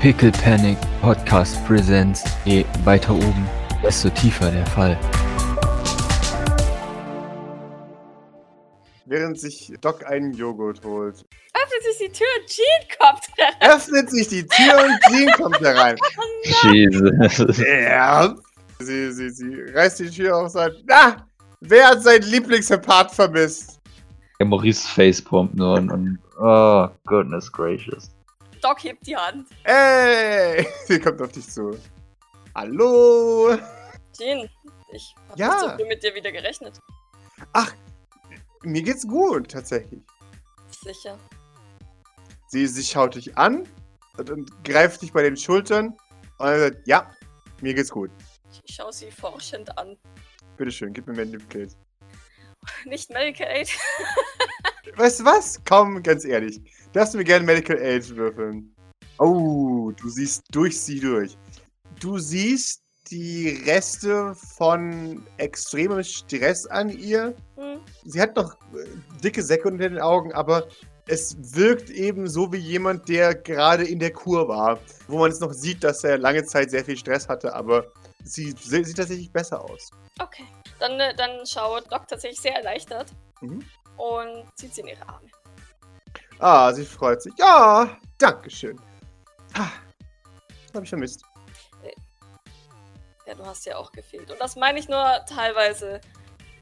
Pickle Panic Podcast Presents. Je weiter oben, desto tiefer der Fall. Während sich Doc einen Joghurt holt, Öffnet sich die Tür und Jean kommt herein. öffnet sich die Tür und Jean kommt herein. Jesus. Ja. Sie, sie, sie reißt die Tür auf und sagt, na, wer hat seinen Lieblingspart vermisst? Der Maurice facepumpt nur und, und oh, goodness gracious. Doc hebt die Hand. Ey, sie kommt auf dich zu. Hallo. Jean, ich hab Ja. nicht so früh mit dir wieder gerechnet. Ach, mir geht's gut, tatsächlich. Sicher. Sie, sie schaut dich an und, und greift dich bei den Schultern und sagt, ja, mir geht's gut. Ich schaue sie forschend an. Bitteschön, gib mir Manipulate. Nicht Medical Aid. Weißt du was? Komm, ganz ehrlich. Darfst du mir gerne Medical Aid würfeln? Oh, du siehst durch sie durch. Du siehst die Reste von extremem Stress an ihr. Hm. Sie hat noch äh, dicke Säcke unter den Augen, aber es wirkt eben so wie jemand, der gerade in der Kur war. Wo man es noch sieht, dass er lange Zeit sehr viel Stress hatte, aber sie sieht tatsächlich besser aus. Okay. Dann, äh, dann schaut Doc tatsächlich sehr erleichtert Mhm. Und zieht sie in ihre Arme. Ah, sie freut sich. Ja, danke schön. Ah, Hab ich vermisst. Ja, du hast ja auch gefehlt. Und das meine ich nur teilweise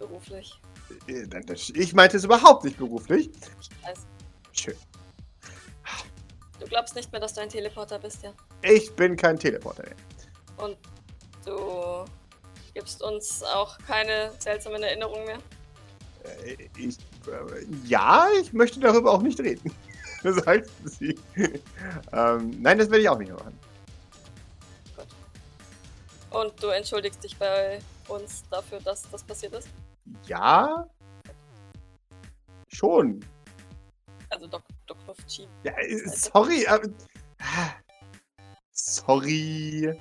beruflich. Äh, Ich meinte es überhaupt nicht beruflich. Ich weiß. Schön. Du glaubst nicht mehr, dass du ein Teleporter bist, ja? Ich bin kein Teleporter. mehr. Und du gibst uns auch keine seltsamen Erinnerungen mehr? Äh, Ich, äh, ja, ich möchte darüber auch nicht reden. Sagt sie. ähm, nein, das werde ich auch nicht machen. Und du entschuldigst dich bei uns dafür, dass das passiert ist? Ja? Schon. Also Doc, Doc. Ja, äh, sorry. aber- ah, sorry.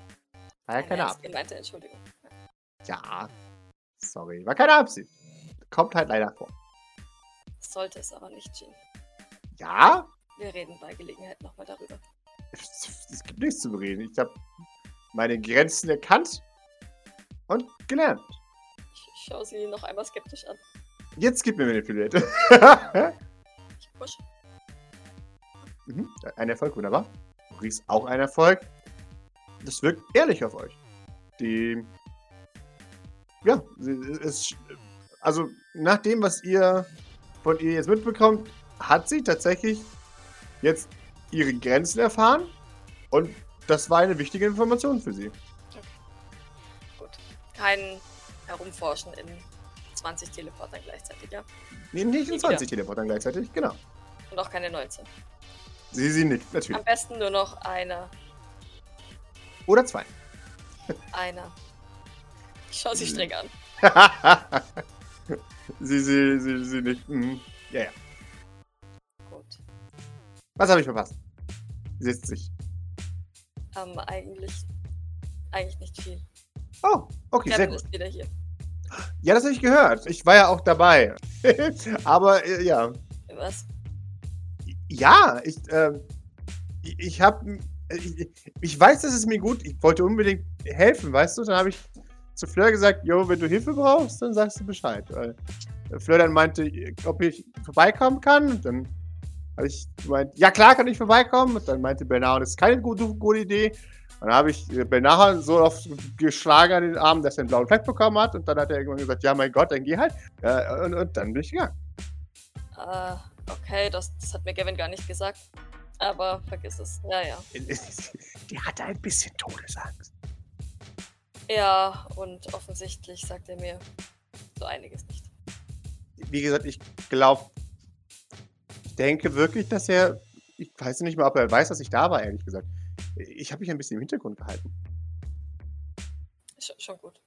War ja keine ernst Absicht. gemeinte Entschuldigung. Ja. Sorry. War keine Absicht. Kommt halt leider vor. Sollte es aber nicht, Jean. Ja? Wir reden bei Gelegenheit nochmal darüber. Es, gibt nichts zu bereden. Ich habe meine Grenzen erkannt und gelernt. Ich, schaue sie noch einmal skeptisch an. Jetzt gib mir Manipulate. Ich push. mhm, ein Erfolg, wunderbar. Maurice auch ein Erfolg. Das wirkt ehrlich auf euch. Die. Ja, es, also nach dem, was ihr von ihr jetzt mitbekommt, hat sie tatsächlich jetzt ihre Grenzen erfahren. Und das war eine wichtige Information für sie. Gut. Kein Herumforschen in 20 Teleportern gleichzeitig, ja? Nee, nicht in Nie 20 Teleportern gleichzeitig, genau. Und auch keine 19. Sie, sie nicht, natürlich. Am besten nur noch einer. Oder zwei. Einer. Ich schaue sie streng an. sie, sie, sie, sie nicht. Mhm. Ja, ja. Gut. Was habe ich verpasst? Sie Setzt sich. Ähm, eigentlich. Eigentlich nicht viel. Oh, okay, sehr Kevin gut. ist wieder hier. Ja, das habe ich gehört. Ich war ja auch dabei. Aber äh, ja. Was? Ja, ich, ähm, ich, ich habe. Ich, ich weiß, dass es mir gut. Ich wollte unbedingt helfen, weißt du? Dann habe ich zu Fleur gesagt: Jo, wenn du Hilfe brauchst, dann sagst du Bescheid. Weil Fleur dann meinte, ob ich vorbeikommen kann. Und dann habe ich gemeint: Ja, klar, kann ich vorbeikommen. Und dann meinte Bernard, das ist keine gute, gute Idee. Und dann habe ich äh, Bernard so oft geschlagen an den Arm, dass er einen blauen Fleck bekommen hat. Und dann hat er irgendwann gesagt: Ja, mein Gott, dann geh halt. Äh, und, und dann bin ich gegangen. Äh, okay, das, das hat mir Gavin gar nicht gesagt. Aber vergiss es. Ja, ja. Die hatte ein bisschen Todesangst. Ja, und offensichtlich sagt er mir so einiges nicht. Wie gesagt, ich glaube, ich denke wirklich, dass er, ich weiß nicht mal, ob er weiß, dass ich da war, ehrlich gesagt. Ich habe mich ein bisschen im Hintergrund gehalten. Schon, schon gut.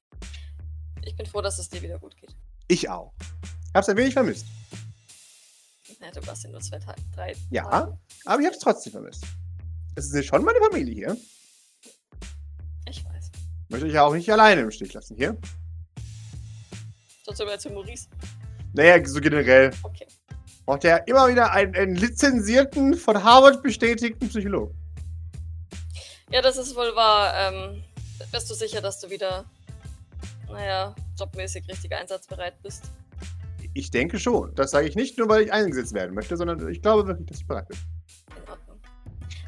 Ich bin froh, dass es dir wieder gut geht. Ich auch. Hab's ein wenig vermisst. Ja, du warst ja nur zwei Tage, drei Ja, Tage. aber ich hab's trotzdem vermisst. Es ist ja schon meine Familie hier. Möchte ich ja auch nicht alleine im Stich lassen hier. Sonst über zu Maurice. Naja, so generell. Okay. Braucht er immer wieder einen, einen lizenzierten, von Harvard bestätigten Psychologen. Ja, das ist wohl wahr. Ähm, bist du sicher, dass du wieder, naja, jobmäßig richtig einsatzbereit bist? Ich denke schon. Das sage ich nicht nur, weil ich eingesetzt werden möchte, sondern ich glaube wirklich, dass ich bereit bin.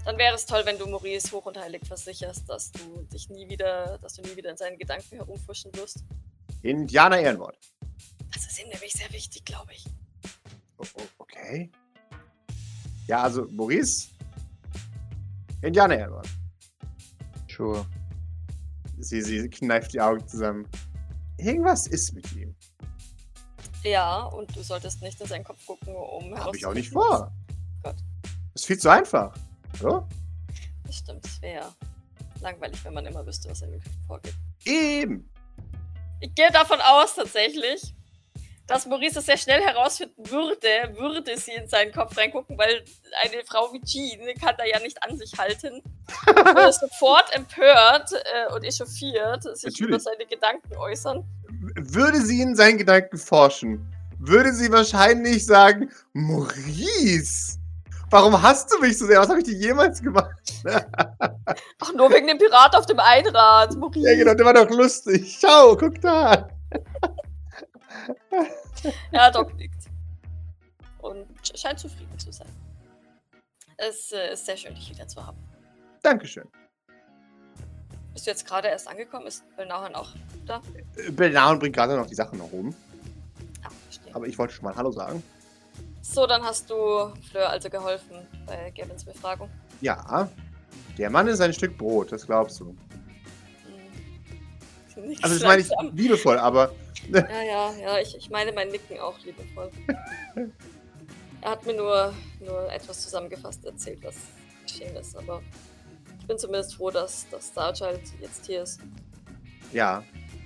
Dann wäre es toll, wenn du Maurice hoch und heilig versicherst, dass du dich nie wieder, dass du nie wieder in seinen Gedanken herumfuschen wirst. Indianer Ehrenwort. Das ist ihm nämlich sehr wichtig, glaube ich. Oh, oh, okay. Ja, also Maurice. Indianer Ehrenwort. Sure. Sie, sie kneift die Augen zusammen. Irgendwas ist mit ihm. Ja, und du solltest nicht in seinen Kopf gucken, um Habe ich auch nicht vor. Gott. Das ist viel zu einfach. Oder? Das stimmt, es wäre langweilig, wenn man immer wüsste, was in Wirklichkeit vorgeht. Eben. Ich gehe davon aus, tatsächlich, dass Maurice es sehr schnell herausfinden würde, würde sie in seinen Kopf reingucken, weil eine Frau wie Jean kann da ja nicht an sich halten. Würde sofort empört äh, und echauffiert sich über Natürlich. seine Gedanken äußern. Würde sie in seinen Gedanken forschen, würde sie wahrscheinlich sagen, Maurice, warum hast du mich so sehr? Was habe ich dir jemals gemacht? Ach, nur wegen dem Pirat auf dem Einrad, Maurice. Ja, genau, der war doch lustig. Schau, guck da. Ja, Doc nickt. Und sch- scheint zufrieden zu sein. Es äh, ist sehr schön, dich wieder zu haben. Dankeschön. Bist du jetzt gerade erst angekommen? Ist Belnauhan auch da? Äh, Belnaun bringt gerade noch die Sachen nach oben. Ah, verstehe. Aber ich wollte schon mal Hallo sagen. So, dann hast du Fleur also geholfen bei Gavins Befragung. Ja, der Mann ist ein Stück Brot, das glaubst du. Hm. Nicht Also das meine ich liebevoll, aber Ja, ja, ja, ich, ich meine mein Nicken auch liebevoll. er hat mir nur, nur etwas zusammengefasst erzählt, was geschehen ist, aber ich bin zumindest froh, dass, dass Starchild jetzt hier ist. ja,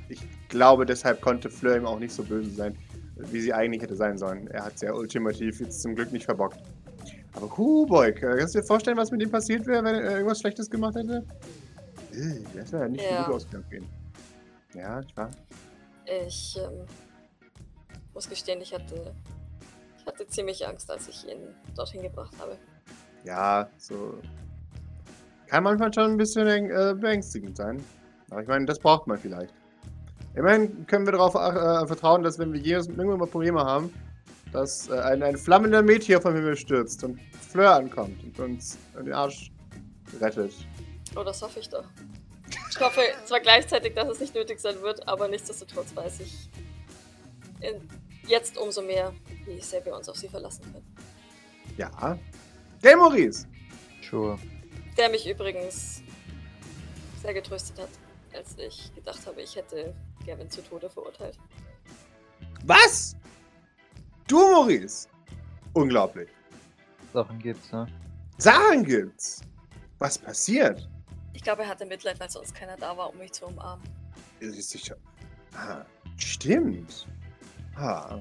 ich glaube, deshalb konnte Fleur ihm auch nicht so böse sein, wie sie eigentlich hätte sein sollen. Er hat es ja ultimativ jetzt zum Glück nicht verbockt. Aber Huboy, kannst du dir vorstellen, was mit ihm passiert wäre, wenn er irgendwas Schlechtes gemacht hätte? Das wäre ja nicht Ja. gut ausgegangen. Ja, ich war. Ich ähm, muss gestehen, ich hatte, ich hatte ziemlich Angst, als ich ihn dorthin gebracht habe. Ja, so. Kann manchmal schon ein bisschen äh, beängstigend sein. Aber ich meine, das braucht man vielleicht. Immerhin können wir darauf äh, vertrauen, dass wenn wir jedes, irgendwann mal Probleme haben, dass äh, ein, ein flammender Meteor vom Himmel stürzt und Fleur ankommt und uns den Arsch rettet. Oh, das hoffe ich doch. Ich hoffe zwar gleichzeitig, dass es nicht nötig sein wird, aber nichtsdestotrotz weiß ich in, jetzt umso mehr, wie sehr wir uns auf sie verlassen können. Ja. Der Maurice! Sure. Der mich übrigens sehr getröstet hat, als ich gedacht habe, ich hätte Gavin zu Tode verurteilt. Was? Du, Maurice! Unglaublich. Sachen gibt's, ne? Sachen gibt's. Was passiert? Ich glaube, er hatte Mitleid, weil sonst keiner da war, um mich zu umarmen. Ist es sicher. Ah, stimmt. Ah.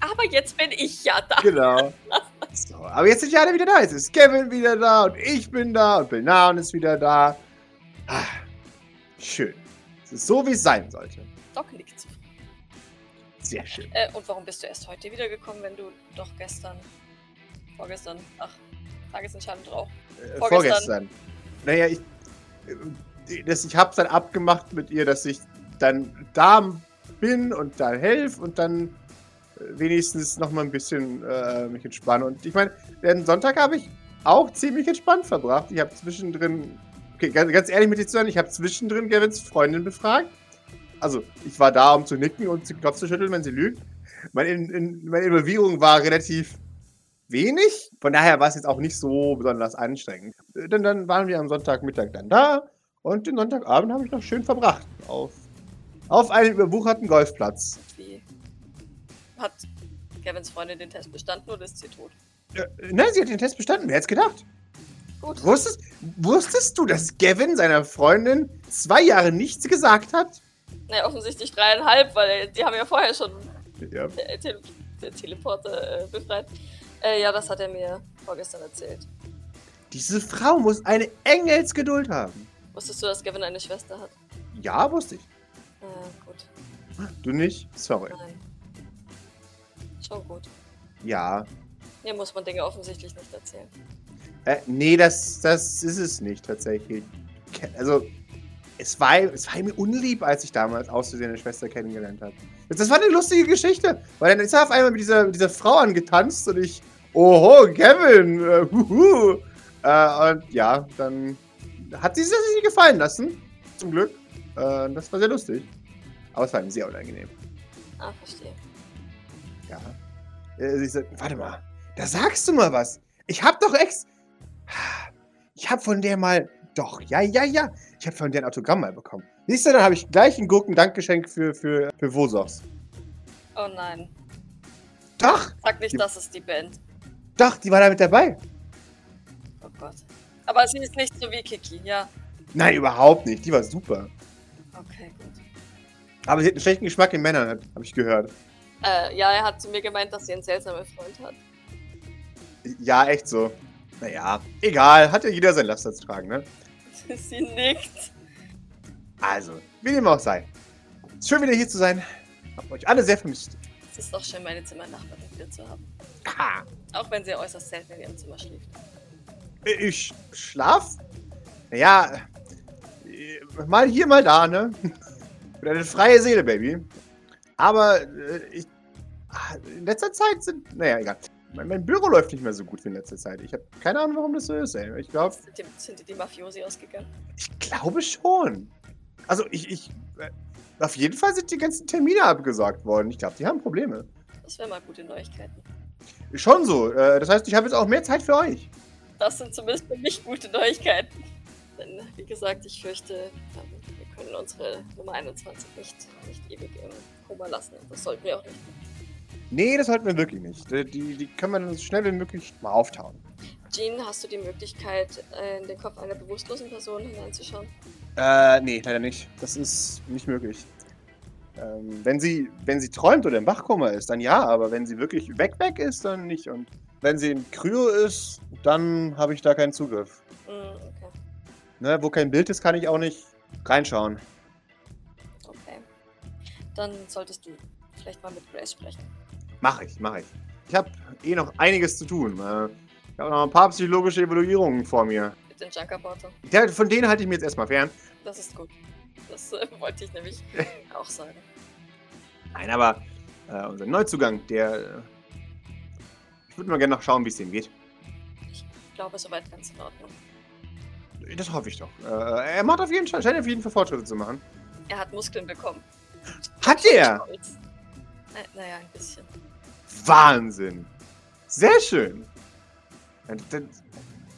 Aber jetzt bin ich ja da. Genau. So, aber jetzt sind ja alle wieder da. Jetzt ist Kevin wieder da und ich bin da und Nahen ist wieder da. Ah, schön. So, wie es sein sollte. Doc zufrieden. Sehr schön. Äh, und warum bist du erst heute wiedergekommen, wenn du doch gestern, vorgestern, ach, Tagesentscheidung drauf. Äh, Vorgestern. vorgestern. Naja, ich, äh, das, ich habe dann abgemacht mit ihr, dass ich dann da bin und da helfe und dann äh, wenigstens noch mal ein bisschen äh, mich entspanne. Und ich meine, den Sonntag habe ich auch ziemlich entspannt verbracht. Ich habe zwischendrin, okay, ganz, ehrlich mit dir zu sein, ich habe zwischendrin Gavins Freundin befragt. Also, ich war da, um zu nicken und den Kopf zu schütteln, wenn sie lügt. Meine, in, in, meine Involvierung war relativ wenig. Von daher war es jetzt auch nicht so besonders anstrengend. Äh, Dann, dann waren wir am Sonntagmittag dann da und den Sonntagabend habe ich noch schön verbracht. Auf, auf einem überwucherten Golfplatz. Wie hat Kevins Freundin den Test bestanden oder ist sie tot? Äh, nein, sie hat den Test bestanden. Wer hätte es gedacht? Gut. Wusstest, wusstest du, dass Gavin seiner Freundin zwei Jahre nichts gesagt hat? Naja, offensichtlich dreieinhalb, weil die haben ja vorher schon Ja. äh, Tele den Teleporter äh, befreit. Äh, ja, das hat er mir vorgestern erzählt. Diese Frau muss eine Engelsgeduld haben. Wusstest du, dass Gavin eine Schwester hat? Ja, wusste ich. Äh, gut. Du nicht? Sorry. Nein. Schon gut. Ja. Mir muss man Dinge offensichtlich nicht erzählen. Äh, nee, das, das ist es nicht tatsächlich. Also, es war, es war mir unlieb, als ich damals auszusehen eine Schwester kennengelernt habe. Das war eine lustige Geschichte, weil dann ist er auf einmal mit dieser, mit dieser Frau angetanzt und ich, oho, Kevin, äh, huhu. Äh, und ja, dann hat sie sich das nicht gefallen lassen, zum Glück. Äh, das war sehr lustig. Aber es war ihm sehr unangenehm. Ah, verstehe. Ja. Äh, sie sagt, warte mal, da sagst du mal was. Ich hab doch ex. Ich hab von der mal. Doch, ja, ja, ja. Ich hab von der ein Autogramm mal bekommen. Siehst du, dann habe ich gleich ein Gurken-Dankgeschenk für, für, für Vosos. Oh nein. Doch, Sag nicht, Die- das ist die Band. doch, die war da mit dabei. Oh Gott. Aber sie ist nicht so wie Kiki, ja. Nein, überhaupt nicht. Die war super. Okay, gut. Aber sie hat einen schlechten Geschmack in Männern, habe ich gehört. Äh, ja, er hat zu mir gemeint, dass sie einen seltsamen Freund hat. Ja, echt so. Naja, egal. Hat ja jeder sein Laster zu tragen, ne? sie nickt. Also, wie dem auch sei. Ist schön wieder hier zu sein. Hab euch alle sehr vermisst. Es ist doch schön, meine Zimmernachbarin wieder zu haben. Ha. Auch wenn sie äußerst selten in ihrem Zimmer schläft. Ich schlaf? Naja, äh, mal hier, mal da, ne? Bin eine freie Seele, Baby. Aber äh, ich, ah, in letzter Zeit sind, naja, egal. Mein, mein Büro läuft nicht mehr so gut wie in letzter Zeit. Ich habe keine Ahnung, warum das so ist, ey. Ich glaube, Sind die, sind die, Mafiosi ausgegangen? ich glaube schon. Also ich, ich, äh, auf jeden Fall sind die ganzen Termine abgesagt worden. Ich glaube, die haben Probleme. Das wären mal gute Neuigkeiten. Schon so. Äh, das heißt, ich habe jetzt auch mehr Zeit für euch. Das sind zumindest für mich gute Neuigkeiten. Denn, wie gesagt, ich fürchte, wir können unsere Nummer 21 nicht, nicht ewig im Koma lassen. Das sollten wir auch nicht. Nee, das sollten wir wirklich nicht. Die, die, können wir dann so schnell wie möglich mal auftauen. Jean, hast du die Möglichkeit, äh, in den Kopf einer bewusstlosen Person hineinzuschauen? Äh, nee, leider nicht. Das ist nicht möglich. Ähm, wenn sie, wenn sie träumt oder im Wachkoma ist, dann ja, aber wenn sie wirklich weg, weg ist, dann nicht. Und wenn sie in Kryo ist, dann habe ich da keinen Zugriff. Hm, okay. Ne, wo kein Bild ist, kann ich auch nicht reinschauen. Okay. Dann solltest du vielleicht mal mit Grace sprechen. Mach ich, mach ich. Ich habe eh noch einiges zu tun. Äh, ich habe noch ein paar psychologische Evaluierungen vor mir. Mit den Junkerporter. Ja, von denen halte ich mir jetzt erstmal fern. Das ist gut. Das äh, wollte ich nämlich auch sagen. Nein, aber äh, unser Neuzugang, der. Äh, ich würde mal gerne noch schauen, wie es dem geht. Ich glaube, soweit ganz in Ordnung. Das hoffe ich doch. Äh, er macht auf jeden Fall, scheint auf jeden Fall Fortschritte zu machen. Er hat Muskeln bekommen. Hat er? Äh, naja, ein bisschen. Wahnsinn! Sehr schön! Dann, dann,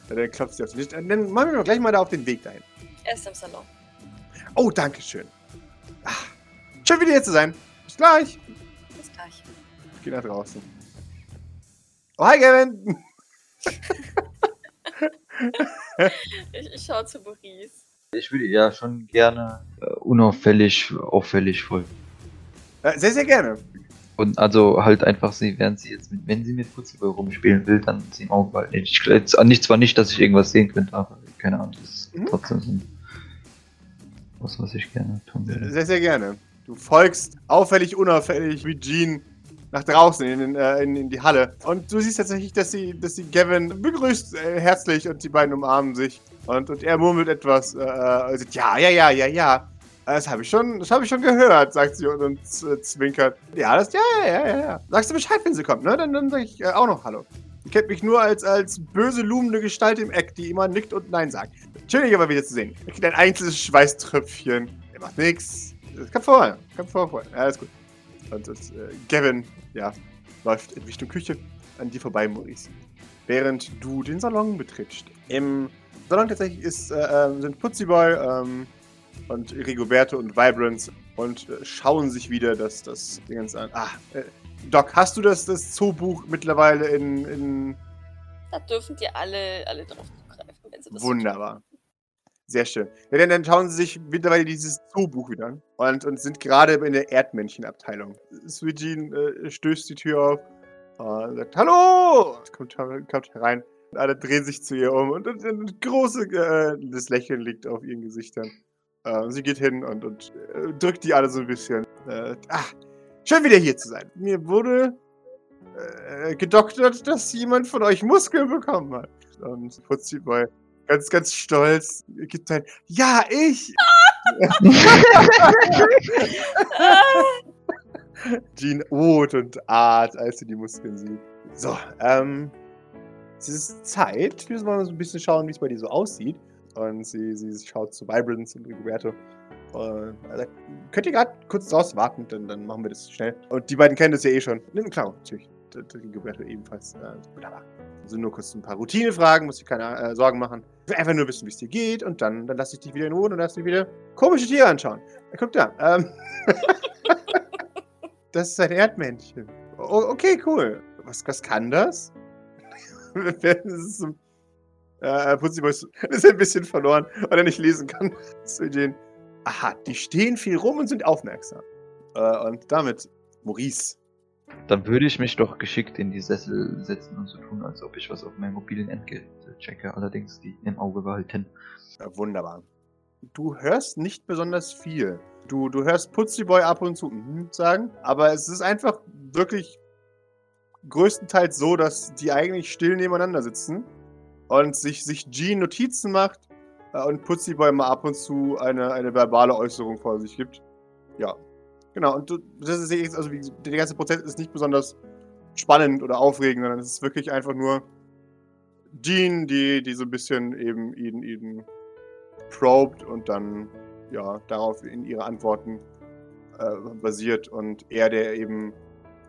dann klopft sie auf den Tisch. Dann machen wir doch gleich mal da auf den Weg dahin. Er ist im Salon. Oh, danke schön. Ah, schön wieder hier zu sein. Bis gleich. Bis gleich. Ich gehe nach draußen. Oh, hi, Gavin! Ich, ich schaue zu Maurice. Ich würde ja schon gerne äh, unauffällig, auffällig folgen. Äh, sehr, sehr gerne. Und also halt einfach sie, während sie jetzt mit, wenn sie mit Putziboy rumspielen will, dann sie im Auge behalten. Ich, jetzt, nicht zwar nicht, dass ich irgendwas sehen könnte, aber keine Ahnung, das ist Mhm. trotzdem so was, was ich gerne tun würde. Sehr, sehr gerne. Du folgst auffällig, unauffällig wie Jean nach draußen in, den, äh, in, in die Halle. Und du siehst tatsächlich, dass sie, dass sie Gavin begrüßt äh, herzlich und die beiden umarmen sich. Und, und er murmelt etwas. Äh, äh, sagt, ja, ja, ja, ja, ja. Das habe ich schon, das habe ich schon gehört, sagt sie und, und äh, zwinkert. Ja, das, ja, ja, ja, ja. Sagst du Bescheid, wenn sie kommt, ne? Dann, dann sage ich äh, auch noch Hallo. Ihr kennt mich nur als, als böse, lumende Gestalt im Eck, die immer nickt und Nein sagt. Schön, dich aber wieder zu sehen. Ich krieg ein einzelnes Schweißtröpfchen. Er macht nix. Komm vor, komm vor, vor. Ja, alles gut. Und, und äh, Gavin, ja, läuft in Richtung Küche an dir vorbei, Maurice. Während du den Salon betrittst. Im Salon tatsächlich ist, äh, äh, sind Putziboy ähm, und Rigoberto und Vibrance und äh, schauen sich wieder das, das Dingens an. Ah, äh, Doc, hast du das, das Zoobuch mittlerweile in, in Da dürfen die alle, alle drauf zugreifen, wenn sie das Wunderbar. Sehr schön. Ja, dann, dann schauen sie sich mittlerweile dieses Zoobuch wieder an und, und sind gerade in der Erdmännchenabteilung. Sweet Jean äh, stößt die Tür auf und sagt, Hallo! Kommt, kommt herein. Und alle drehen sich zu ihr um und, und, und große äh, das Lächeln liegt auf ihren Gesichtern. Äh, sie geht hin und, und äh, drückt die alle so ein bisschen. Äh, ah, schön wieder hier zu sein. Mir wurde äh, gedoktert, dass jemand von euch Muskeln bekommen hat. Und Fuzzy Boy ganz, ganz stolz. Gibt ein, ja, ich! Jean Oth und Art, als sie die Muskeln sieht. So, ähm, es ist Zeit. Wir müssen mal so ein bisschen schauen, wie es bei dir so aussieht. Und sie, sie schaut zu Vibrance und Rigoberto. Und er sagt, könnt ihr gerade kurz draußen warten, dann, dann machen wir das schnell. Und die beiden kennen das ja eh schon. Ne, klar, natürlich. Rigoberto ebenfalls. Äh, wunderbar. Also nur kurz ein paar Routinefragen, muss ich keine äh, Sorgen machen. Ich will einfach nur wissen, wie es dir geht und dann, dann lasse ich dich wieder in Ruhe und lass dich wieder komische Tiere anschauen. Ja, guck da. Ähm, das ist ein Erdmännchen. O okay, cool. Was, was kann das? das ist so, äh, Putziboy ist, ist ein bisschen verloren, weil er nicht lesen kann. Eugene. Aha, die stehen viel rum und sind aufmerksam. Äh, und damit Maurice. Dann würde ich mich doch geschickt in die Sessel setzen und so tun, als ob ich was auf meinem mobilen Endgerät checke, allerdings die im Auge behalten. Ja, wunderbar. Du hörst nicht besonders viel. Du, du hörst Putziboy ab und zu mhm sagen, aber es ist einfach wirklich größtenteils so, dass die eigentlich still nebeneinander sitzen und sich, sich Jean Notizen macht äh, und Putziboy mal ab und zu eine, eine verbale Äußerung vor sich gibt. Ja. Genau, und das ist jetzt, also wie, der ganze Prozess ist nicht besonders spannend oder aufregend, sondern es ist wirklich einfach nur Jean, die, die so ein bisschen eben ihn, ihn probed und dann ja darauf in ihre Antworten äh, basiert und er, der eben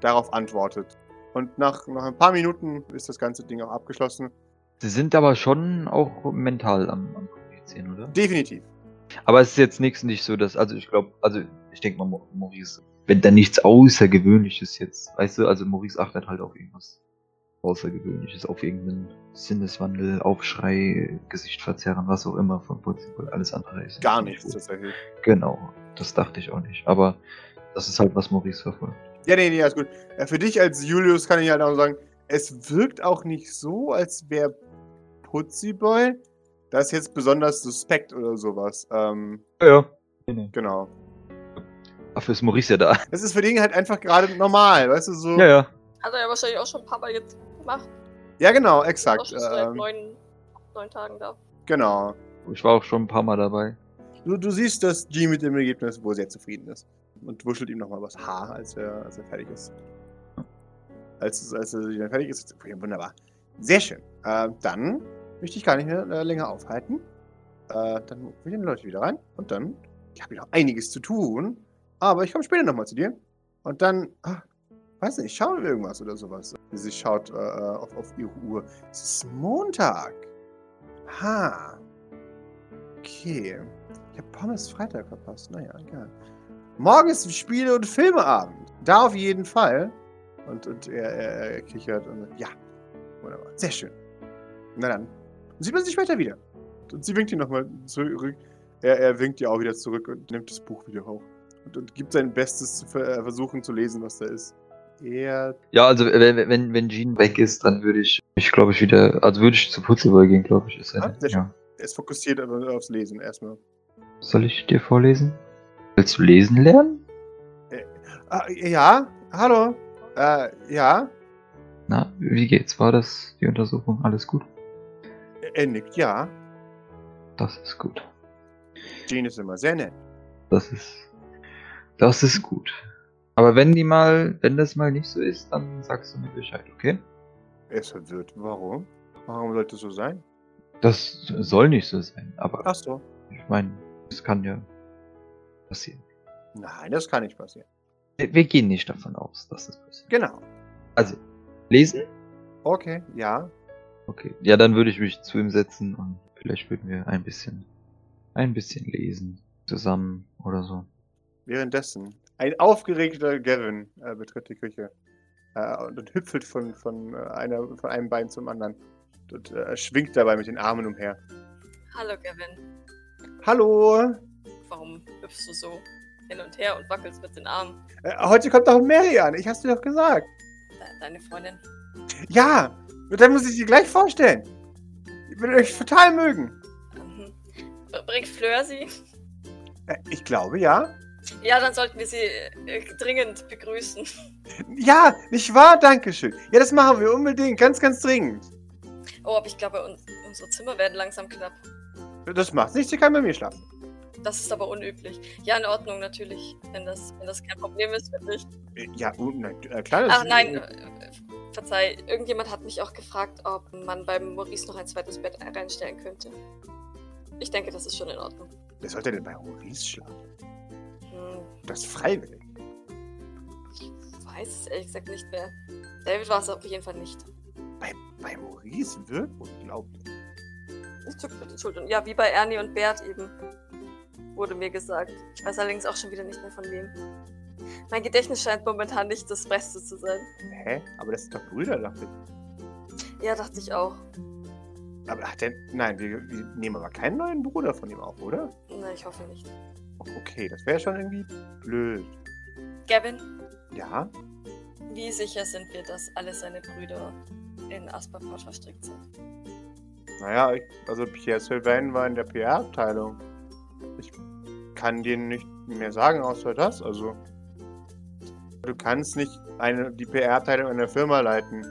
darauf antwortet. Und nach, nach ein paar Minuten ist das ganze Ding auch abgeschlossen. Sie sind aber schon auch mental am, am Kommunizieren, oder? Definitiv. Aber es ist jetzt nichts nicht so, dass, also ich glaube, also ich denke mal, Maurice, wenn da nichts Außergewöhnliches jetzt, weißt du, also Maurice achtet halt auf irgendwas Außergewöhnliches, auf irgendeinen Sinneswandel, Aufschrei, Gesicht verzerren, was auch immer von Putziboy, alles andere ist. Gar nicht nichts tatsächlich. Genau, das dachte ich auch nicht. Aber das ist halt, was Maurice verfolgt. Ja, nee, nee, alles gut. Für dich als Julius kann ich halt auch sagen, es wirkt auch nicht so, als wäre Putziboy das jetzt besonders suspekt oder sowas. Ähm, Ja. ja. genau. Dafür ist Maurice ja da. Das ist für den halt einfach gerade normal, weißt du, so. Ja, ja. Hat er ja wahrscheinlich auch schon ein paar Mal jetzt gemacht. Ja, genau, Auch exakt. schon seit Ähm, neun, neun Tagen da. genau. Ich war auch schon ein paar Mal dabei. Du, du siehst, dass G mit dem Ergebnis wohl sehr zufrieden ist. Und wuschelt ihm nochmal was Haar, als er, als er fertig ist. Als, als er fertig ist, okay, wunderbar. Sehr schön. Äh, dann möchte ich gar nicht mehr äh, länger aufhalten. Äh, dann rufe ich die Leute wieder rein. Und dann, ich habe noch einiges zu tun. Aber ich komme später nochmal zu dir. Und dann, ah, weiß nicht, schauen wir irgendwas oder sowas. Sie schaut äh, auf, auf ihre Uhr. Es ist Montag. Ha. Okay. Ich habe Pommes Freitag verpasst. Naja, egal. Morgen ist Spiele- und Filmeabend. Da auf jeden Fall. Und, und er, er, er kichert und ja. Wunderbar. Sehr schön. Na dann. Sieht man sich später wieder. Und sie winkt ihn nochmal zurück. Er, er winkt ihr auch wieder zurück und nimmt das Buch wieder hoch. Und, und gibt sein Bestes zu ver- äh, versuchen zu lesen, was da ist. Er. Ja, also wenn, wenn, wenn Jean weg ist, dann würde ich mich, glaube ich, wieder, also würde ich zu Putzelboy gehen, glaube ich. Ist er, Ah, schön. ja. Er ist fokussiert aber aufs Lesen erstmal. Soll ich dir vorlesen? Willst du lesen lernen? Ah, ja, hallo. Äh, ja. Na, wie geht's? War das die Untersuchung? Alles gut? Er- nickt, ja. Das ist gut. Jean ist immer sehr nett. Das ist, das ist gut. Aber wenn die mal, wenn das mal nicht so ist, dann sagst du mir Bescheid, okay? Ist verwirrt. Warum? Warum sollte es so sein? Das soll nicht so sein, aber Ach so. ich meine, es kann ja passieren. Nein, das kann nicht passieren. Wir wir gehen nicht davon aus, dass das passiert. Genau. Also, lesen? Okay, ja. Okay. Ja, dann würde ich mich zu ihm setzen und vielleicht würden wir ein bisschen, ein bisschen lesen zusammen oder so. Währenddessen, ein aufgeregter Gavin äh, betritt die Küche äh, und, und hüpfelt von, von, äh, einer, von einem Bein zum anderen und äh, schwingt dabei mit den Armen umher. Hallo, Gavin. Hallo! Warum hüpfst du so hin und her und wackelst mit den Armen? Äh, heute kommt auch Mary an, ich hab's dir doch gesagt. De deine Freundin. Ja, und dann muss ich sie gleich vorstellen. Ich würde euch total mögen. Mhm. Bringt Fleur sie? Äh, ich glaube, ja. Ja, dann sollten wir sie äh, dringend begrüßen. Ja, nicht wahr? Dankeschön. Ja, das machen wir unbedingt. Ganz, ganz dringend. Oh, aber ich glaube, uns, Unsere Zimmer werden langsam knapp. Das macht nichts, sie kann bei mir schlafen. Das ist aber unüblich. Ja, in Ordnung, natürlich. Wenn das, wenn das kein Problem ist für dich. Äh, Ja, und, na, äh, klar. Ach nein, äh, verzeih. Irgendjemand hat mich auch gefragt, ob man beim Maurice noch ein zweites Bett reinstellen könnte. Ich denke, das ist schon in Ordnung. Wer sollte denn bei Maurice schlafen? Hm, Das ist freiwillig. ich weiß es ehrlich gesagt nicht mehr. David war es auf jeden Fall nicht. Bei, bei Maurice wird unglaublich. Ich zuck mit den Schultern. Ja, wie bei Ernie und Bert eben. Wurde mir gesagt. Ich weiß allerdings auch schon wieder nicht mehr von wem. Mein Gedächtnis scheint momentan nicht das Beste zu sein. Hä? Aber das sind doch Brüder, dachte ich. Ja, dachte ich auch. Aber hat der. Nein, wir, wir nehmen aber keinen neuen Bruder von ihm auf, oder? Na, ich hoffe nicht. Okay, das wäre schon irgendwie blöd. Gavin, Ja? wie sicher sind wir, dass alle seine Brüder in Asperport verstrickt sind? Naja, ich, also Pierre Sylvain war in der PR-Abteilung. Ich kann dir nicht mehr sagen, außer das. Also, du kannst nicht eine, die PR-Abteilung einer Firma leiten,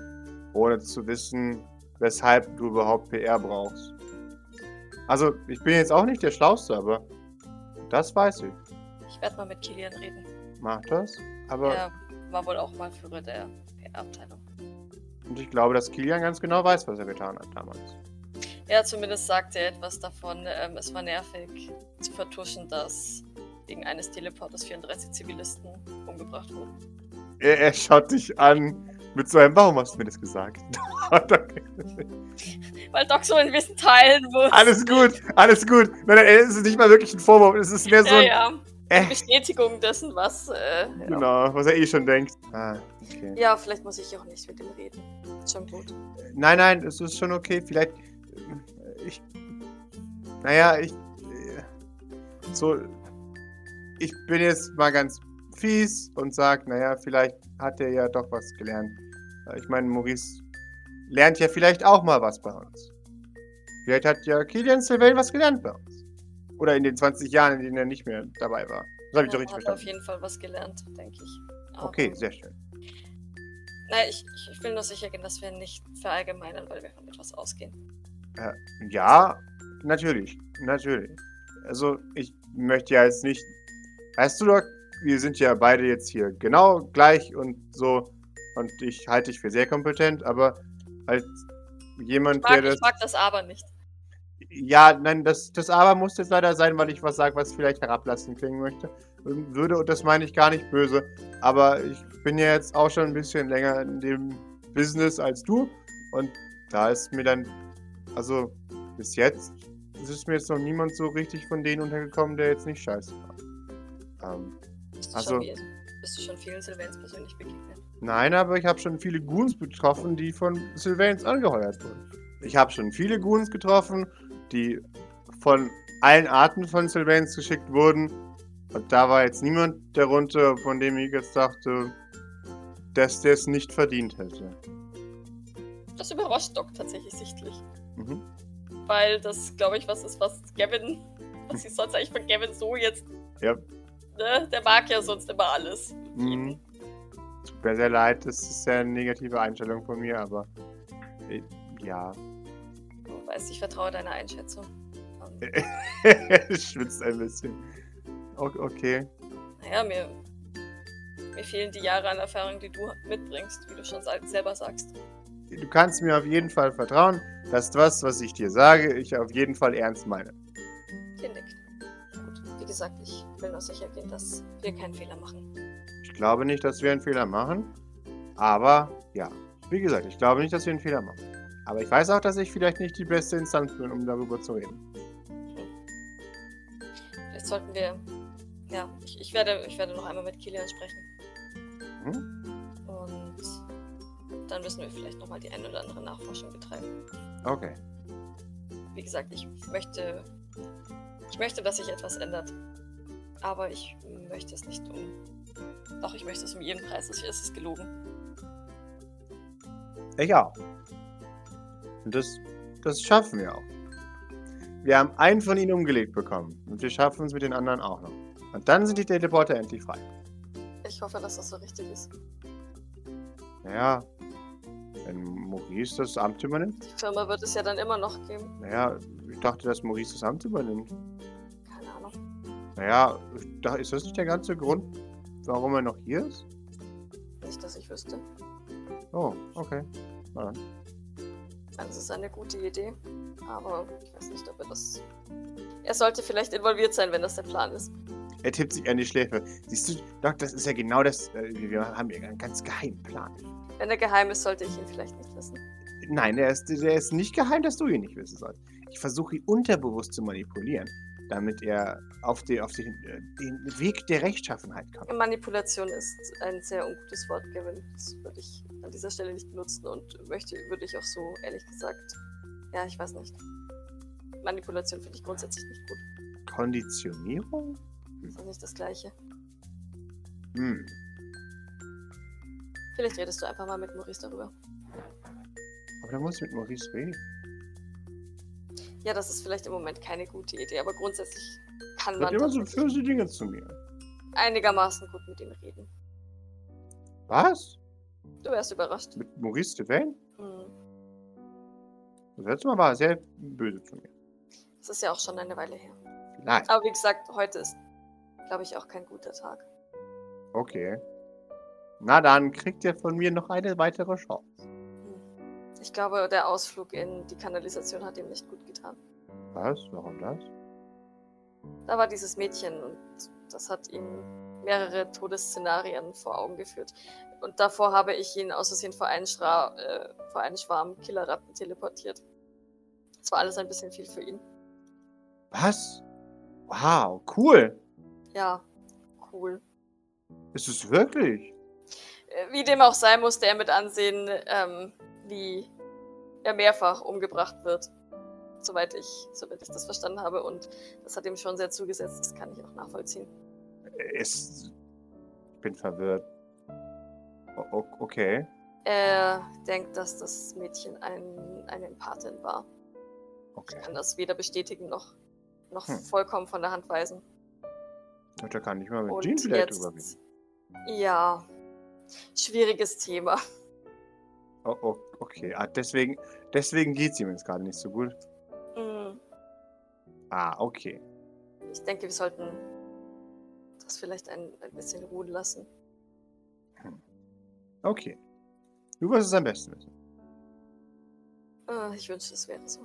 ohne zu wissen, weshalb du überhaupt PR brauchst. Also, ich bin jetzt auch nicht der Schlauste, aber das weiß ich. Ich werde mal mit Kilian reden. Mach das. Aber Er war wohl auch mal Führer der PR-Abteilung. und ich glaube, dass Kilian ganz genau weiß, was er getan hat damals. Ja, zumindest sagte er etwas davon. Ähm, es war nervig zu vertuschen, dass wegen eines Teleporters 34 Zivilisten umgebracht wurden. Er, er schaut dich an mit so einem, warum hast du mir das gesagt? Weil Doc so ein Wissen teilen muss. alles gut, alles gut. Nein, nein, es ist nicht mal wirklich ein Vorwurf, es ist mehr so ja, ein, ja. äh, Bestätigung dessen, was. Äh, ja. genau, was er eh schon denkt. Ah, okay. ja, vielleicht muss ich auch nicht mit ihm reden. Ist schon gut. Nein, nein, es ist schon okay. Vielleicht, äh, ich, naja, ich, äh, so, ich bin jetzt mal ganz fies und sag, naja, vielleicht hat er ja doch was gelernt. Äh, Ich meine, Maurice lernt ja vielleicht auch mal was bei uns. Vielleicht hat ja Kilian Sylvain was gelernt bei uns. Oder in den 20 Jahren, in denen er nicht mehr dabei war. Das habe ich doch Er richtig hat auf verstanden. jeden Fall was gelernt, denke ich. Aber- Okay, sehr schön. Nein, ich, ich- will nur sicher gehen, dass wir nicht verallgemeinern, weil wir von etwas ausgehen. Ja, natürlich, natürlich. Also ich möchte ja jetzt nicht, weißt du doch, wir sind ja beide jetzt hier genau gleich und so und ich halte dich für sehr kompetent, aber als jemand, Ich mag, der das, ich mag das aber nicht. ja, nein, das, das aber muss jetzt leider sein, weil ich was sage, was vielleicht herablassend klingen möchte, würde und das meine ich gar nicht böse, aber ich bin ja jetzt auch schon ein bisschen länger in dem Business als du und da ist mir dann, also bis jetzt es ist mir jetzt noch niemand so richtig von denen untergekommen, der jetzt nicht scheiße war. Ähm, Bist du, Also- schon, bist du schon vielen Sylvains persönlich begegnet? nein, aber ich habe schon viele Goons getroffen, die von Sylvains angeheuert wurden. Ich habe schon viele Goons getroffen, die von allen Arten von Sylvains geschickt wurden. Und da war jetzt niemand darunter, von dem ich jetzt dachte, dass der es nicht verdient hätte. Das überrascht Doc tatsächlich sichtlich. Mhm. Weil das, glaube ich, was ist, was Gavin, was ich sonst eigentlich von Gavin so jetzt. Ja. Ne? Der mag ja sonst immer alles. Mhm. Tut mir sehr leid, das ist sehr eine negative Einstellung von mir, aber äh, ja. Du weißt, ich vertraue deiner Einschätzung. Ähm, Schwitzt ein bisschen. Okay. naja, mir, mir fehlen die Jahre an Erfahrung, die du mitbringst, wie du schon selber sagst. Du kannst mir auf jeden Fall vertrauen, dass das, was ich dir sage, ich auf jeden Fall ernst meine. Hier nickt. Gesagt, ich will nur sicher gehen, dass wir keinen Fehler machen. Ich glaube nicht, dass wir einen Fehler machen, aber ja. Wie gesagt, ich glaube nicht, dass wir einen Fehler machen. Aber ich weiß auch, dass ich vielleicht nicht die beste Instanz bin, um darüber zu reden. Vielleicht sollten wir. Ja, ich, ich, werde, ich werde noch einmal mit Kilian sprechen. Mhm. Und dann müssen wir vielleicht nochmal die ein oder andere Nachforschung betreiben. Okay. Wie gesagt, ich möchte. Ich möchte, dass sich etwas ändert. Aber ich möchte es nicht um. Doch, ich möchte es um jeden Preis. Es ist gelogen. Ich auch. Und das, das schaffen wir auch. Wir haben einen von ihnen umgelegt bekommen. Und wir schaffen es mit den anderen auch noch. Und dann sind die Teleporter endlich frei. Ich hoffe, dass das so richtig ist. Naja. Wenn Maurice das Amt übernimmt? Die Firma wird es ja dann immer noch geben. Naja, ich dachte, dass Maurice das Amt übernimmt. Naja, ist das nicht der ganze Grund, warum er noch hier ist? Nicht, dass ich wüsste. Oh, okay. Na dann. Also es ist eine gute Idee. Aber ich weiß nicht, ob er das. Er sollte vielleicht involviert sein, wenn das der Plan ist. Er tippt sich an die Schläfe. Siehst du, Doc, das ist ja genau das. Äh, wir haben hier einen ganz geheimen Plan. Wenn er geheim ist, sollte ich ihn vielleicht nicht wissen. Nein, der ist, der ist nicht geheim, dass du ihn nicht wissen sollst. Ich versuche ihn unterbewusst zu manipulieren, damit er auf, die, auf den, äh, den Weg der Rechtschaffenheit kommt. Manipulation ist ein sehr ungutes Wort, Gavin. Das würde ich an dieser Stelle nicht benutzen und möchte, würde ich auch so ehrlich gesagt. Ja, ich weiß nicht. Manipulation finde ich grundsätzlich nicht gut. Konditionierung? Das ist nicht das Gleiche. Hm. Vielleicht redest du einfach mal mit Maurice darüber. Aber da muss ich mit Maurice reden. Ja, das ist vielleicht im Moment keine gute Idee, aber grundsätzlich kann man immer so böse Dinge zu mir. einigermaßen gut mit ihm reden. Was? Du wärst überrascht. Mit Maurice Devane? Hm. Das letzte Mal war er sehr böse zu mir. Das ist ja auch schon eine Weile her. Vielleicht. Aber wie gesagt, heute ist, glaube ich, auch kein guter Tag. Okay. Na dann kriegt ihr von mir noch eine weitere Chance. Ich glaube, der Ausflug in die Kanalisation hat ihm nicht gut getan. Was? Warum das? Da war dieses Mädchen und das hat ihm mehrere Todesszenarien vor Augen geführt. Und davor habe ich ihn aus Versehen vor einen, äh, vor einen Schwarm Killerratten teleportiert. Das war alles ein bisschen viel für ihn. Was? Wow, cool. Ja, cool. Ist es wirklich? Äh, Wie dem auch sei, musste er mit ansehen, ähm, wie er mehrfach umgebracht wird. Soweit ich, soweit ich das verstanden habe. Und das hat ihm schon sehr zugesetzt. Das kann ich auch nachvollziehen. Es. Ich bin verwirrt. O okay. Er denkt, dass das Mädchen ein, eine Empathin war. Okay. kann das weder bestätigen noch, noch Hm. vollkommen von der Hand weisen. Da kann ich mal mit Und Jean vielleicht jetzt. drüber reden. Ja. Schwieriges Thema. Oh, oh, okay. Ah, deswegen, deswegen geht es ihm jetzt gerade nicht so gut. Hm, Ah, okay. Ich denke, wir sollten das vielleicht ein, ein bisschen ruhen lassen. Okay. Du wirst es am besten wissen. Äh, ich wünschte, es wäre so.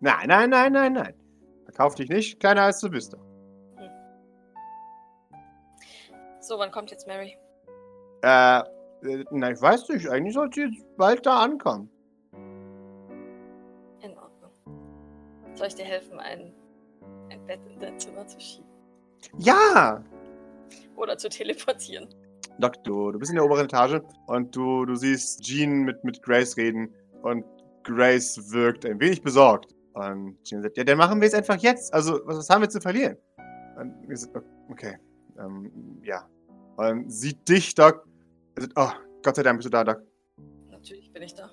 Nein, nein, nein, nein, nein. Verkauf dich nicht, kleiner als du bist. Doch. So, wann kommt jetzt Mary? Äh, äh, na, ich weiß nicht. Eigentlich sollte sie jetzt bald da ankommen. In Ordnung. Soll ich dir helfen, ein, ein Bett in dein Zimmer zu schieben? Ja! Oder zu teleportieren? Doc, du, bist in der oberen Etage und du, du siehst Jean mit, mit Grace reden und Grace wirkt ein wenig besorgt. Und Jean sagt, ja, dann machen wir es einfach jetzt. Also, was, was haben wir zu verlieren? Und wir sind, okay, ähm, ja. Und sieht dich, Doc. Oh, Gott sei Dank bist du da, Doc. Natürlich bin ich da.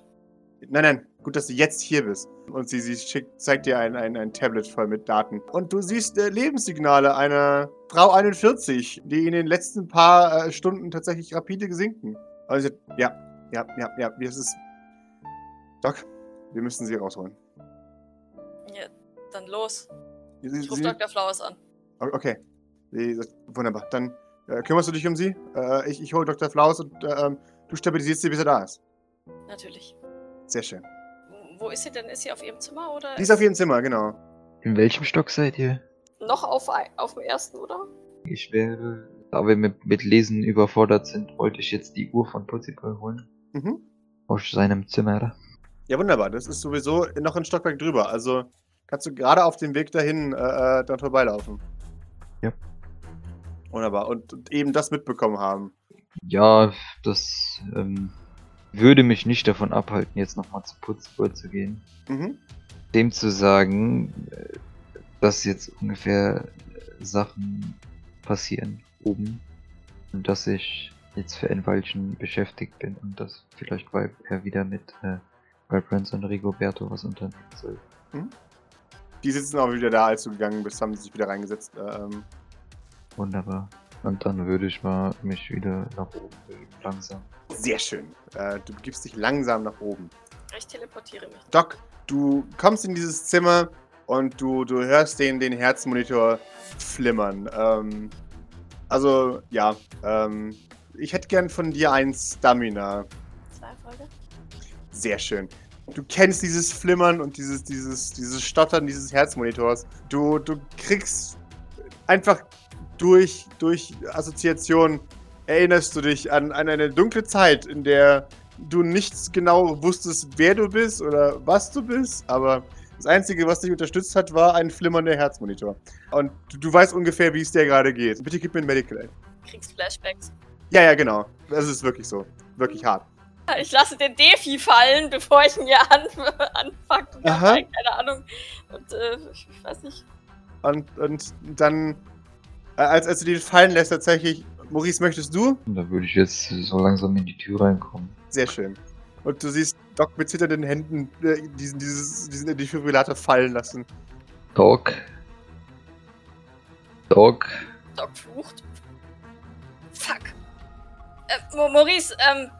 Nein, nein, gut, dass du jetzt hier bist. Und sie, sie schickt, zeigt dir ein, ein, ein Tablet voll mit Daten. Und du siehst äh, Lebenssignale einer Frau 41, die in den letzten paar äh, Stunden tatsächlich rapide gesinken. Also, ja, ja, ja, ja, wie ist es? Doc, wir müssen sie rausholen. Ja, dann los. Ich rufe Dr. Flowers an. okay, wunderbar. Dann äh, kümmerst du dich um sie. Äh, ich ich hole Dr. Flaus und äh, ähm, du stabilisierst sie, bis er da ist. Natürlich. Sehr schön. Wo ist sie denn? Ist sie auf ihrem Zimmer oder? Die ist auf ihrem Zimmer, genau. In welchem Stock seid ihr? noch auf, auf dem ersten, oder? Ich wäre, da wir mit, mit Lesen überfordert sind, wollte ich jetzt die Uhr von Putzikol holen. Mhm. Aus seinem Zimmer. Ja, wunderbar. Das ist sowieso noch ein Stockwerk drüber. Also kannst du gerade auf dem Weg dahin äh, äh, dann vorbeilaufen. Ja. Wunderbar. Und, und eben das mitbekommen haben. Ja, das ähm, würde mich nicht davon abhalten, jetzt nochmal zur Putzuhr zu gehen. Mhm. Dem zu sagen, äh, dass jetzt ungefähr äh, Sachen passieren oben und dass ich jetzt für ein Weilchen beschäftigt bin und dass vielleicht weil er wieder mit äh, Vibrance und Rigoberto was unternehmen soll. Die sitzen auch wieder da, als du gegangen bist, haben sie sich wieder reingesetzt. Ähm, Wunderbar. Und dann würde ich mal mich wieder nach oben bewegen, langsam. Sehr schön. Äh, du begibst dich langsam nach oben. Ich teleportiere mich. Doc, du kommst in dieses Zimmer und du, du hörst den, den Herzmonitor flimmern. Ähm, also, ja. Ähm, ich hätte gern von dir ein Stamina. Zwei Erfolge. Sehr schön. Du kennst dieses Flimmern und dieses, dieses, dieses Stottern dieses Herzmonitors. Du, du kriegst einfach durch, durch Assoziation erinnerst du dich an, an eine dunkle Zeit, in der du nicht genau wusstest, wer du bist oder was du bist, aber das Einzige, was dich unterstützt hat, war ein flimmernder Herzmonitor. Und du, du weißt ungefähr, wie es dir gerade geht. Bitte gib mir ein Medical Aid. Kriegst Flashbacks. Ja, ja, genau. Das ist wirklich so. Wirklich hart. Ich lasse den Defi fallen, bevor ich ihn hier an, anfange. Aha. Keine Ahnung. Und äh, ich weiß nicht. Und, und dann, als, als du den fallen lässt, tatsächlich, Maurice, möchtest du? Und da würde ich jetzt so langsam in die Tür reinkommen. Sehr schön. Und du siehst Doc mit zitternden Händen äh, diesen, dieses, diesen Defibrillator fallen lassen. Doc. Doc. Doc flucht. Fuck. Äh, Maurice, ähm,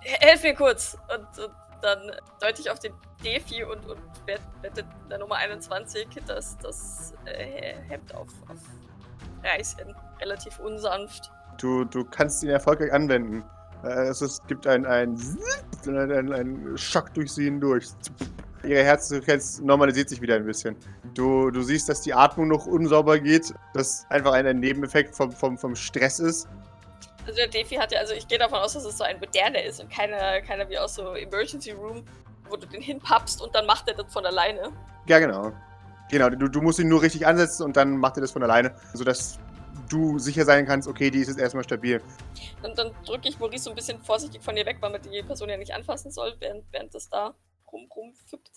helf mir kurz. Und, und dann deute ich auf den Defi und, und wette wette der Nummer 21 das, das äh, Hemd auf, auf Reißen. Relativ unsanft. Du, du kannst ihn erfolgreich anwenden. Äh, es gibt ein, ein, ein, ein, Schock durch sie hindurch. Ihre Herzfrequenz normalisiert sich wieder ein bisschen. Du, du siehst, dass die Atmung noch unsauber geht, dass einfach ein, ein Nebeneffekt vom, vom, vom Stress ist. Also der Defi hat ja, also ich gehe davon aus, dass es so ein moderner ist und keiner, keiner wie aus so Emergency Room, wo du den hinpappst und dann macht er das von alleine. Ja, genau. Genau, du, du musst ihn nur richtig ansetzen und dann macht er das von alleine, sodass du sicher sein kannst, okay, die ist jetzt erstmal stabil. Und dann drücke ich Maurice so ein bisschen vorsichtig von ihr weg, weil man die Person ja nicht anfassen soll, während, während das da rum, rumfippt.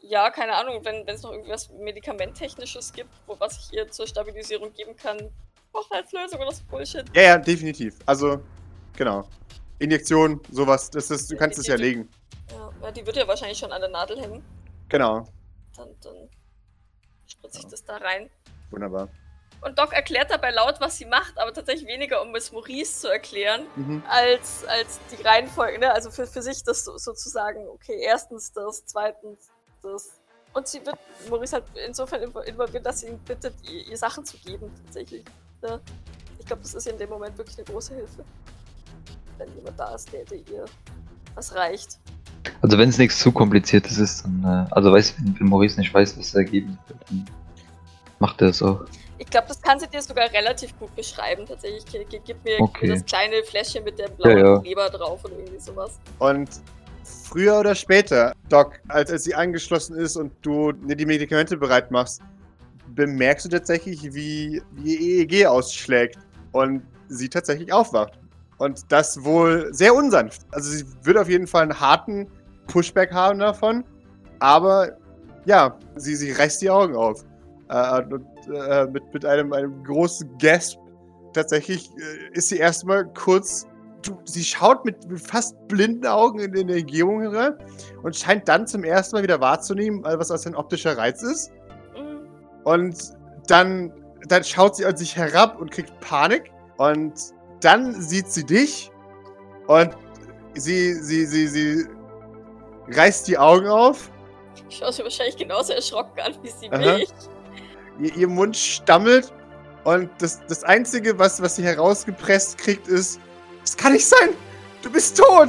Ja, keine Ahnung, wenn es noch irgendwas Medikamenttechnisches gibt, wo was ich ihr zur Stabilisierung geben kann, Hochzeitslösung oder so Bullshit. Ja, ja, definitiv. Also, genau. Injektion, sowas, das ist, du kannst es ja legen. Ja, die wird ja wahrscheinlich schon an der Nadel hängen. Genau. Dann, dann spritze ich das da rein. Wunderbar. Und Doc erklärt dabei laut, was sie macht, aber tatsächlich weniger, um es Maurice zu erklären, Mhm. als, als die Reihenfolge, ne? Also für, für sich das so, sozusagen, okay, erstens das, zweitens das. Und sie wird Maurice halt insofern invo- involviert, dass sie ihn bittet, ihr, ihr Sachen zu geben, tatsächlich. Ne? Ich glaube, das ist in dem Moment wirklich eine große Hilfe. Wenn jemand da ist, der, der ihr was reicht. Also wenn es nichts zu kompliziertes ist, dann, äh, also weiß, wenn, wenn Maurice nicht weiß, was er geben will, dann macht er es auch. Ich glaube, das kann sie dir sogar relativ gut beschreiben, tatsächlich. Gib mir, Okay. das kleine Fläschchen mit dem blauen Ja, ja. Kleber drauf oder irgendwie sowas. Und früher oder später, Doc, als, als sie angeschlossen ist und du dir die Medikamente bereit machst, bemerkst du tatsächlich, wie, wie ihr EEG ausschlägt und sie tatsächlich aufwacht. Und das wohl sehr unsanft. Also sie wird auf jeden Fall einen harten Pushback haben davon, aber ja, sie, sie reißt die Augen auf. Äh, und, äh, mit, mit einem, einem großen Gasp tatsächlich äh, ist sie erstmal kurz du, sie schaut mit, mit fast blinden Augen in, in die Umgebung herein und scheint dann zum ersten Mal wieder wahrzunehmen, äh, was als ein optischer Reiz ist. Mhm. Und dann, dann schaut sie an sich herab und kriegt Panik. Und dann sieht sie dich und sie, sie, sie, sie reißt die Augen auf. Schaut sie wahrscheinlich genauso erschrocken an wie sie Aha. mich. Ihr, ihr Mund stammelt und das, das Einzige, was, was sie herausgepresst kriegt, ist: Es kann nicht sein! Du bist tot!